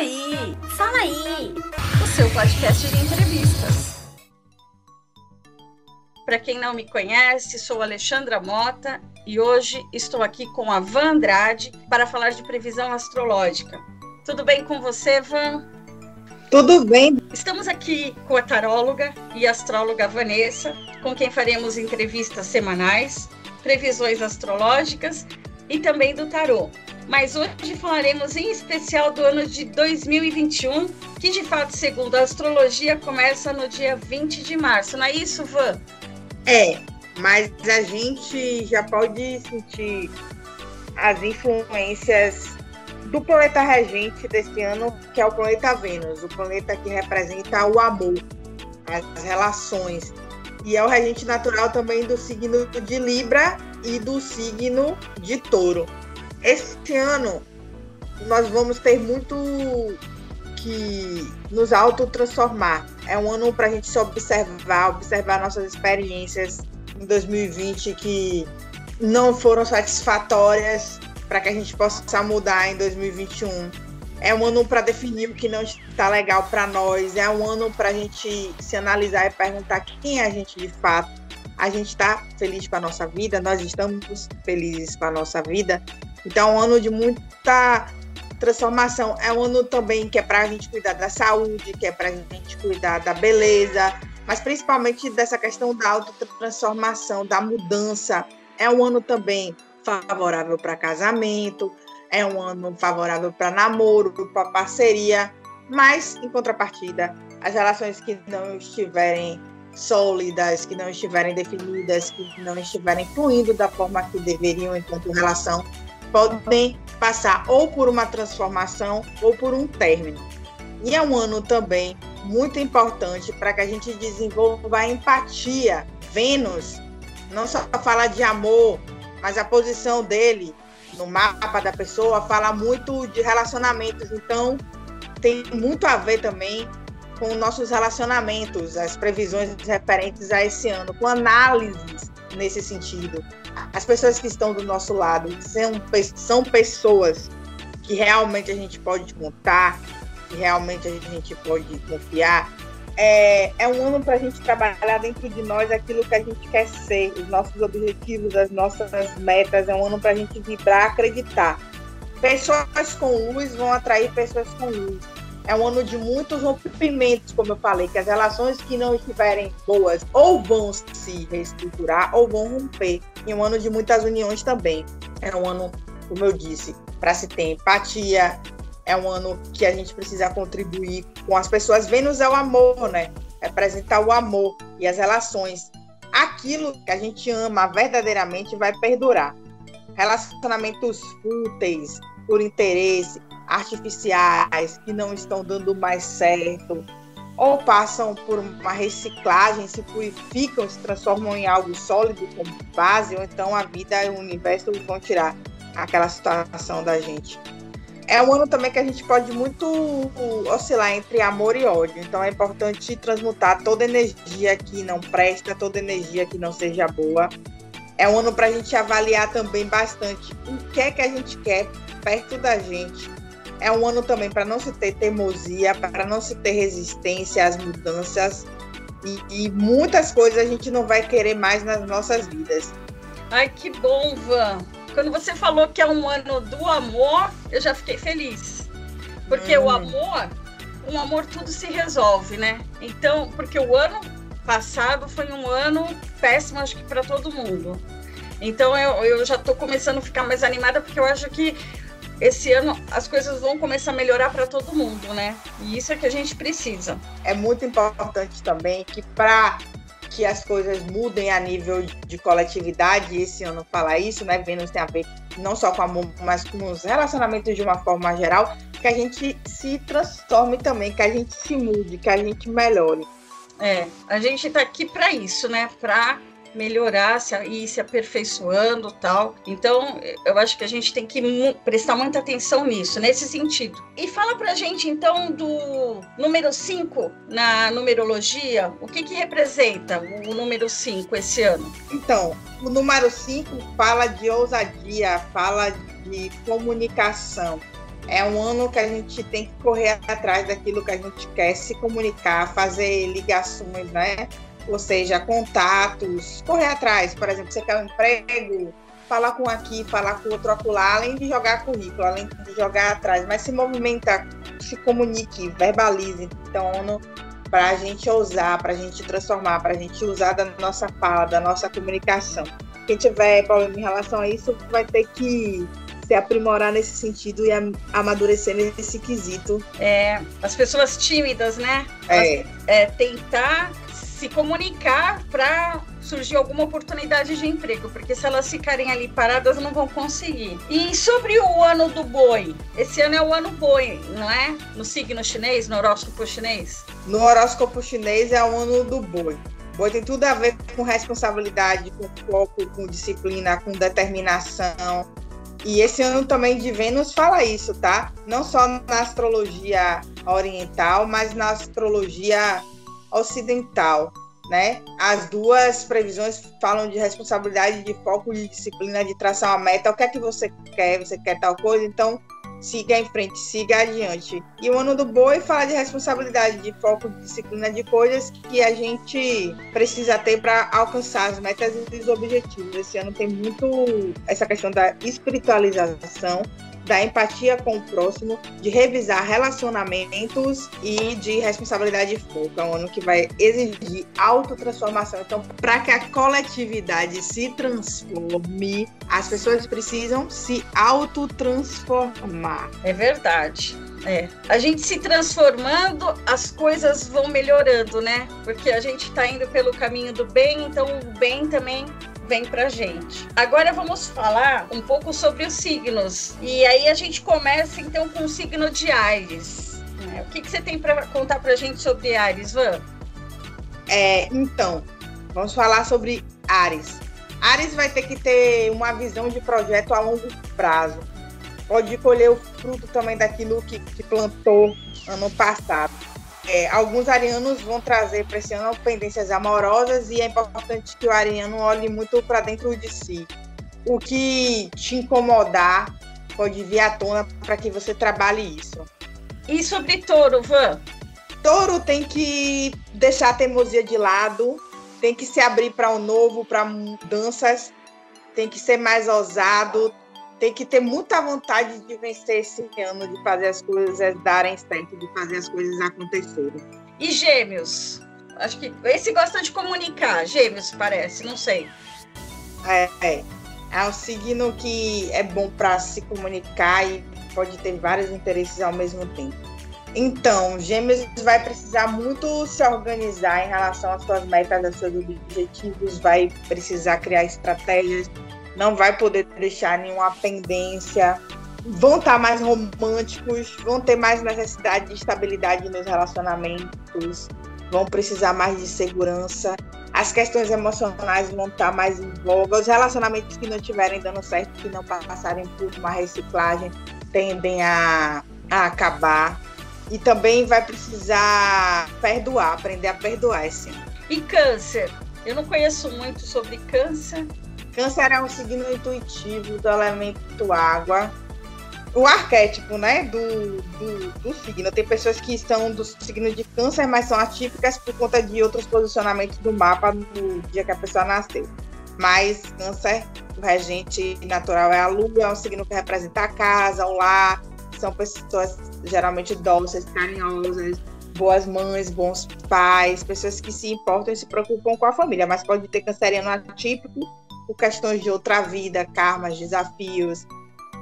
aí, fala aí. O seu podcast de entrevistas. Para quem não me conhece, sou Alexandra Mota e hoje estou aqui com a Van Andrade para falar de previsão astrológica. Tudo bem com você, Van? Tudo bem. Estamos aqui com a taróloga e astróloga Vanessa, com quem faremos entrevistas semanais, previsões astrológicas e também do tarô. Mas hoje falaremos em especial do ano de 2021, que de fato, segundo a astrologia, começa no dia 20 de março. Não é isso, Van? É, mas a gente já pode sentir as influências do planeta regente deste ano, que é o planeta Vênus, o planeta que representa o amor, as relações. E é o regente natural também do signo de Libra e do signo de Touro. Este ano nós vamos ter muito que nos autotransformar. É um ano para a gente se observar, observar nossas experiências em 2020 que não foram satisfatórias para que a gente possa mudar em 2021. É um ano para definir o que não está legal para nós. É um ano para a gente se analisar e perguntar quem é a gente de fato. A gente está feliz com a nossa vida, nós estamos felizes com a nossa vida. Então, é um ano de muita transformação. É um ano também que é para a gente cuidar da saúde, que é para a gente cuidar da beleza, mas principalmente dessa questão da autotransformação, da mudança. É um ano também favorável para casamento, é um ano favorável para namoro, para parceria, mas em contrapartida, as relações que não estiverem sólidas, que não estiverem definidas, que não estiverem fluindo da forma que deveriam enquanto relação, podem passar ou por uma transformação ou por um término. E é um ano também muito importante para que a gente desenvolva a empatia. Vênus não só fala de amor, mas a posição dele no mapa da pessoa fala muito de relacionamentos, então tem muito a ver também com nossos relacionamentos, as previsões referentes a esse ano, com análises nesse sentido. As pessoas que estão do nosso lado são, são pessoas que realmente a gente pode contar, que realmente a gente pode confiar, é, é um ano para a gente trabalhar dentro de nós aquilo que a gente quer ser, os nossos objetivos, as nossas metas. É um ano para a gente vibrar, acreditar. Pessoas com luz vão atrair pessoas com luz. É um ano de muitos rompimentos, como eu falei, que as relações que não estiverem boas ou vão se reestruturar ou vão romper. E um ano de muitas uniões também. É um ano, como eu disse, para se ter empatia, é um ano que a gente precisa contribuir com as pessoas. Vênus é o amor, né? Representar o amor e as relações. Aquilo que a gente ama verdadeiramente vai perdurar. Relacionamentos fúteis, por interesse, artificiais, que não estão dando mais certo, ou passam por uma reciclagem, se purificam, se transformam em algo sólido como base, ou então a vida e o universo vão tirar aquela situação da gente é um ano também que a gente pode muito oscilar entre amor e ódio. Então é importante transmutar toda energia que não presta, toda energia que não seja boa. É um ano para a gente avaliar também bastante o que é que a gente quer perto da gente. É um ano também para não se ter teimosia, para não se ter resistência às mudanças. E, e muitas coisas a gente não vai querer mais nas nossas vidas. Ai, que bom, Van. Quando você falou que é um ano do amor, eu já fiquei feliz. Porque hum. o amor, o amor tudo se resolve, né? Então, porque o ano passado foi um ano péssimo, acho que para todo mundo. Então eu, eu já estou começando a ficar mais animada porque eu acho que esse ano as coisas vão começar a melhorar para todo mundo, né? E isso é que a gente precisa. É muito importante também que para que as coisas mudem a nível de coletividade, esse ano falar isso, né? Vênus tem a ver não só com amor, mas com os relacionamentos de uma forma geral, que a gente se transforme também, que a gente se mude, que a gente melhore. É, a gente está aqui para isso, né? Para melhorar se, e se aperfeiçoando tal. Então, eu acho que a gente tem que prestar muita atenção nisso, nesse sentido. E fala pra gente, então, do número 5 na numerologia, o que que representa o número 5 esse ano? Então, o número 5 fala de ousadia, fala de comunicação, É um ano que a gente tem que correr atrás daquilo que a gente quer, se comunicar, fazer ligações, né? Ou seja, contatos, correr atrás. Por exemplo, você quer um emprego, falar com aqui, falar com outro acolá, além de jogar currículo, além de jogar atrás, mas se movimenta, se comunique, verbalize. Então, para a gente ousar, para a gente transformar, para a gente usar da nossa fala, da nossa comunicação. Quem tiver problema em relação a isso vai ter que se aprimorar nesse sentido e amadurecer nesse quesito. É, as pessoas tímidas, né? É. é tentar se comunicar para surgir alguma oportunidade de emprego, porque se elas ficarem ali paradas não vão conseguir. E sobre o ano do boi, esse ano é o ano boi, não é? No signo chinês, no horóscopo chinês? No horóscopo chinês é o ano do boi. Boi tem tudo a ver com responsabilidade, com foco, com disciplina, com determinação. E esse ano também de Vênus fala isso, tá? Não só na astrologia oriental, mas na astrologia ocidental né? As duas previsões falam de responsabilidade, de foco, de disciplina, de traçar uma meta. O que é que você quer? Você quer tal coisa? Então, siga em frente, siga adiante. E o ano do boi fala de responsabilidade, de foco, de disciplina, de coisas que a gente precisa ter para alcançar as metas e os objetivos. Esse ano tem muito essa questão da espiritualização da empatia com o próximo, de revisar relacionamentos e de responsabilidade de foco. É um ano que vai exigir autotransformação. Então, para que a coletividade se transforme, as pessoas precisam se autotransformar. É verdade. É. A gente se transformando, as coisas vão melhorando, né? Porque a gente está indo pelo caminho do bem, então o bem também vem pra gente. Agora vamos falar um pouco sobre os signos. E aí a gente começa então com o signo de Ares. Né? O que, que você tem para contar pra gente sobre Ares, Van? É, então, vamos falar sobre Ares. Ares vai ter que ter uma visão de projeto a longo prazo. Pode colher o fruto também daquilo que, que plantou ano passado. É, alguns arianos vão trazer para esse ano pendências amorosas e é importante que o ariano olhe muito para dentro de si. O que te incomodar pode vir à tona para que você trabalhe isso. E sobre touro, Van? Touro tem que deixar a teimosia de lado, tem que se abrir para o novo, para mudanças, tem que ser mais ousado, tem que ter muita vontade de vencer esse ano, de fazer as coisas darem certo, de fazer as coisas acontecerem. E gêmeos? Acho que esse gosta de comunicar, gêmeos parece, não sei. É, é. É um signo que é bom para se comunicar e pode ter vários interesses ao mesmo tempo. Então, Gêmeos vai precisar muito se organizar em relação às suas metas, aos seus objetivos, vai precisar criar estratégias não vai poder deixar nenhuma pendência, vão estar mais românticos, vão ter mais necessidade de estabilidade nos relacionamentos, vão precisar mais de segurança, as questões emocionais vão estar mais em voga, os relacionamentos que não estiverem dando certo, que não passarem por uma reciclagem, tendem a, a acabar. E também vai precisar perdoar, aprender a perdoar esse E câncer? Eu não conheço muito sobre câncer, Câncer é um signo intuitivo do elemento água. O arquétipo, né, do, do, do, signo. Tem pessoas que são do signo de câncer, mas são atípicas por conta de outros posicionamentos do mapa no dia que a pessoa nasceu. Mas câncer, o regente natural é a lua, é um signo que representa a casa, o lar. São pessoas geralmente dóceis, carinhosas, boas mães, bons pais, pessoas que se importam e se preocupam com a família, mas pode ter canceriano atípico por questões de outra vida, karmas, desafios,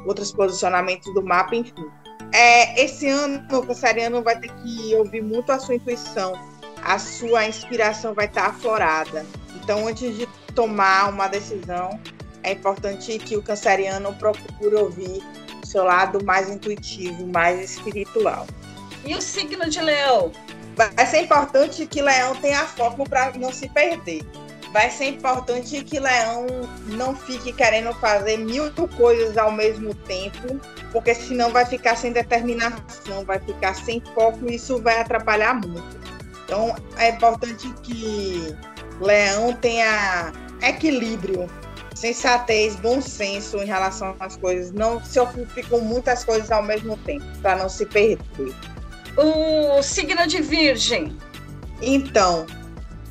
outros posicionamentos do mapa, enfim. É, esse ano o canceriano vai ter que ouvir muito a sua intuição, a sua inspiração vai estar aflorada. Então, antes de tomar uma decisão, é importante que o canceriano procure ouvir o seu lado mais intuitivo, mais espiritual. E o signo de leão? Vai ser importante que leão tenha foco para não se perder vai ser importante que Leão não fique querendo fazer mil coisas ao mesmo tempo, porque senão vai ficar sem determinação, vai ficar sem foco e isso vai atrapalhar muito. Então é importante que Leão tenha equilíbrio, sensatez, bom senso em relação às coisas. Não se ocupe com muitas coisas ao mesmo tempo, para não se perder. O signo de Virgem. Então,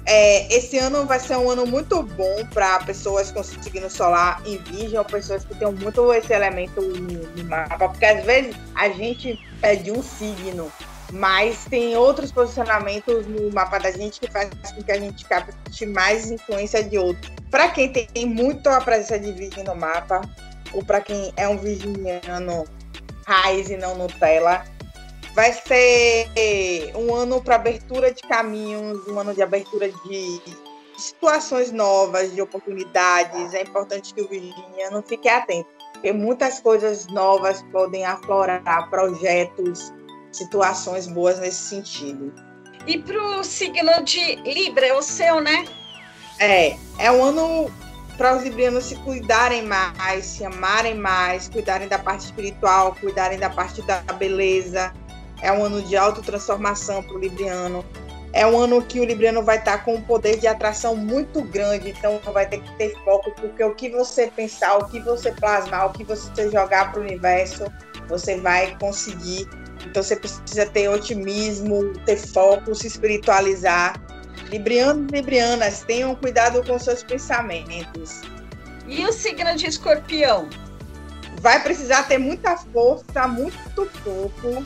é, esse ano vai ser um ano muito bom para pessoas com signo solar em Virgem, ou pessoas que têm muito esse elemento no, mapa, porque às vezes a gente pede um signo mas tem outros posicionamentos no mapa da gente que faz com que a gente capte mais influência de outro. Para quem tem muito a presença de virgem no mapa, ou para quem é um virginiano raiz e não Nutella, vai ser um ano para abertura de caminhos, um ano de abertura de situações novas, de oportunidades. É importante que o virginiano fique atento, porque muitas coisas novas podem aflorar projetos, situações boas nesse sentido. E para o signo de Libra, é o seu, né? É, é um ano para os librianos se cuidarem mais, se amarem mais, cuidarem da parte espiritual, cuidarem da parte da beleza. É um ano de autotransformação para o libriano. É um ano que o libriano vai estar com um poder de atração muito grande, então vai ter que ter foco, porque o que você pensar, o que você plasmar, o que você jogar para o universo, você vai conseguir então você precisa ter otimismo, ter foco, se espiritualizar. Librianos e librianas, tenham cuidado com seus pensamentos. E o signo de escorpião? Vai precisar ter muita força, muito pouco.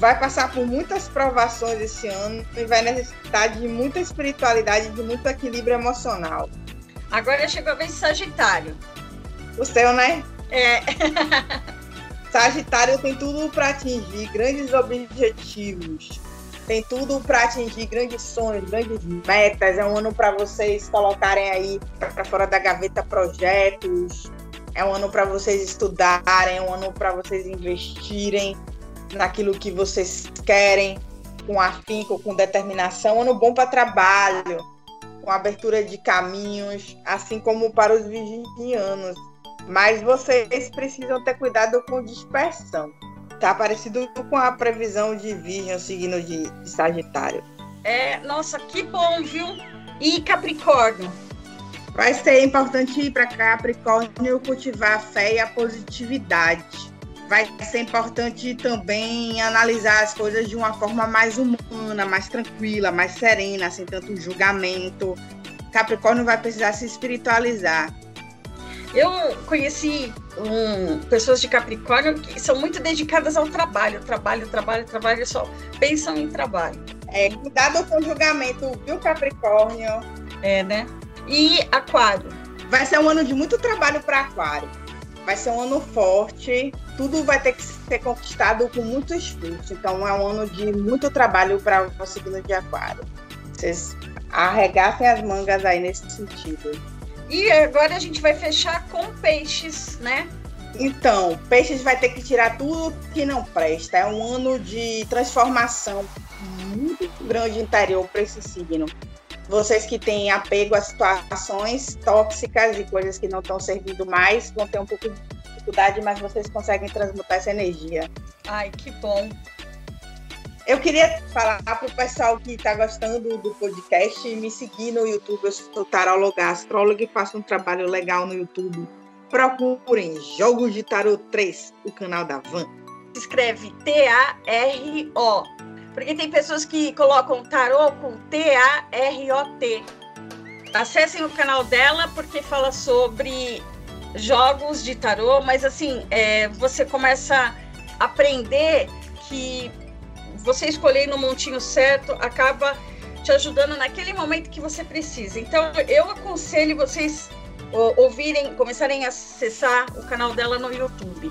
Vai passar por muitas provações esse ano e vai necessitar de muita espiritualidade, de muito equilíbrio emocional. Agora chegou a vez de Sagitário. O seu, né? É. Sagitário tem tudo para atingir grandes objetivos, tem tudo para atingir grandes sonhos, grandes metas. É um ano para vocês colocarem aí para fora da gaveta projetos. É um ano para vocês estudarem, é um ano para vocês investirem naquilo que vocês querem, com afinco, com determinação. Ano bom para trabalho, com abertura de caminhos, assim como para os virginianos mas vocês precisam ter cuidado com dispersão. Tá parecido com a previsão de Virgem, o signo de, de Sagitário. É, nossa, que bom, viu? E Capricórnio? Vai ser importante ir para Capricórnio cultivar a fé e a positividade. Vai ser importante também analisar as coisas de uma forma mais humana, mais tranquila, mais serena, sem tanto julgamento. Capricórnio vai precisar se espiritualizar eu conheci um, pessoas de Capricórnio que são muito dedicadas ao trabalho, trabalho, trabalho, trabalho, só pensam em trabalho. É, cuidado com o julgamento, viu, Capricórnio? É, né? E Aquário? Vai ser um ano de muito trabalho para Aquário. Vai ser um ano forte, tudo vai ter que ser conquistado com muito esforço. Então, é um ano de muito trabalho para o signo de Aquário. Vocês arregassem as mangas aí nesse sentido. E agora a gente vai fechar com peixes, né? Então, peixes vai ter que tirar tudo que não presta. É um ano de transformação muito grande interior para esse signo. Vocês que têm apego a situações tóxicas e coisas que não estão servindo mais vão ter um pouco de dificuldade, mas vocês conseguem transmutar essa energia. Ai, que bom. Eu queria falar para o pessoal que está gostando do podcast me seguir no YouTube. Eu sou taróloga astróloga e faço um trabalho legal no YouTube. Procurem Jogos de Tarot 3, o canal da Van. Escreve T-A-R-O. Porque tem pessoas que colocam tarô com T-A-R-O-T. Acessem o canal dela porque fala sobre jogos de tarô, mas assim, é, você começa a aprender que você escolher no montinho certo acaba te ajudando naquele momento que você precisa. Então, eu aconselho vocês ouvirem, começarem a acessar o canal dela no YouTube.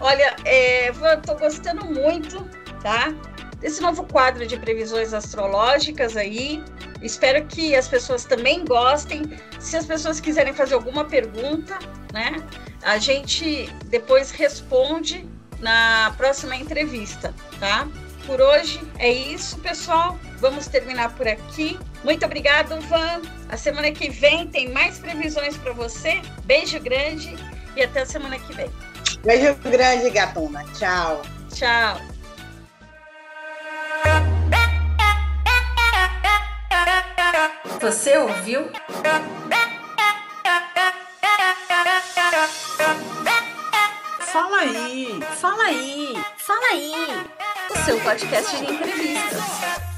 Olha, é, estou gostando muito, tá? Desse novo quadro de previsões astrológicas aí. Espero que as pessoas também gostem. Se as pessoas quiserem fazer alguma pergunta, né? A gente depois responde na próxima entrevista, tá? Por hoje é isso, pessoal. Vamos terminar por aqui. Muito obrigado, Van. A semana que vem tem mais previsões para você. Beijo grande e até a semana que vem. Beijo grande, gatona. Tchau. Tchau. Você ouviu? Fala aí! Fala aí! Fala aí! O seu podcast de entrevistas.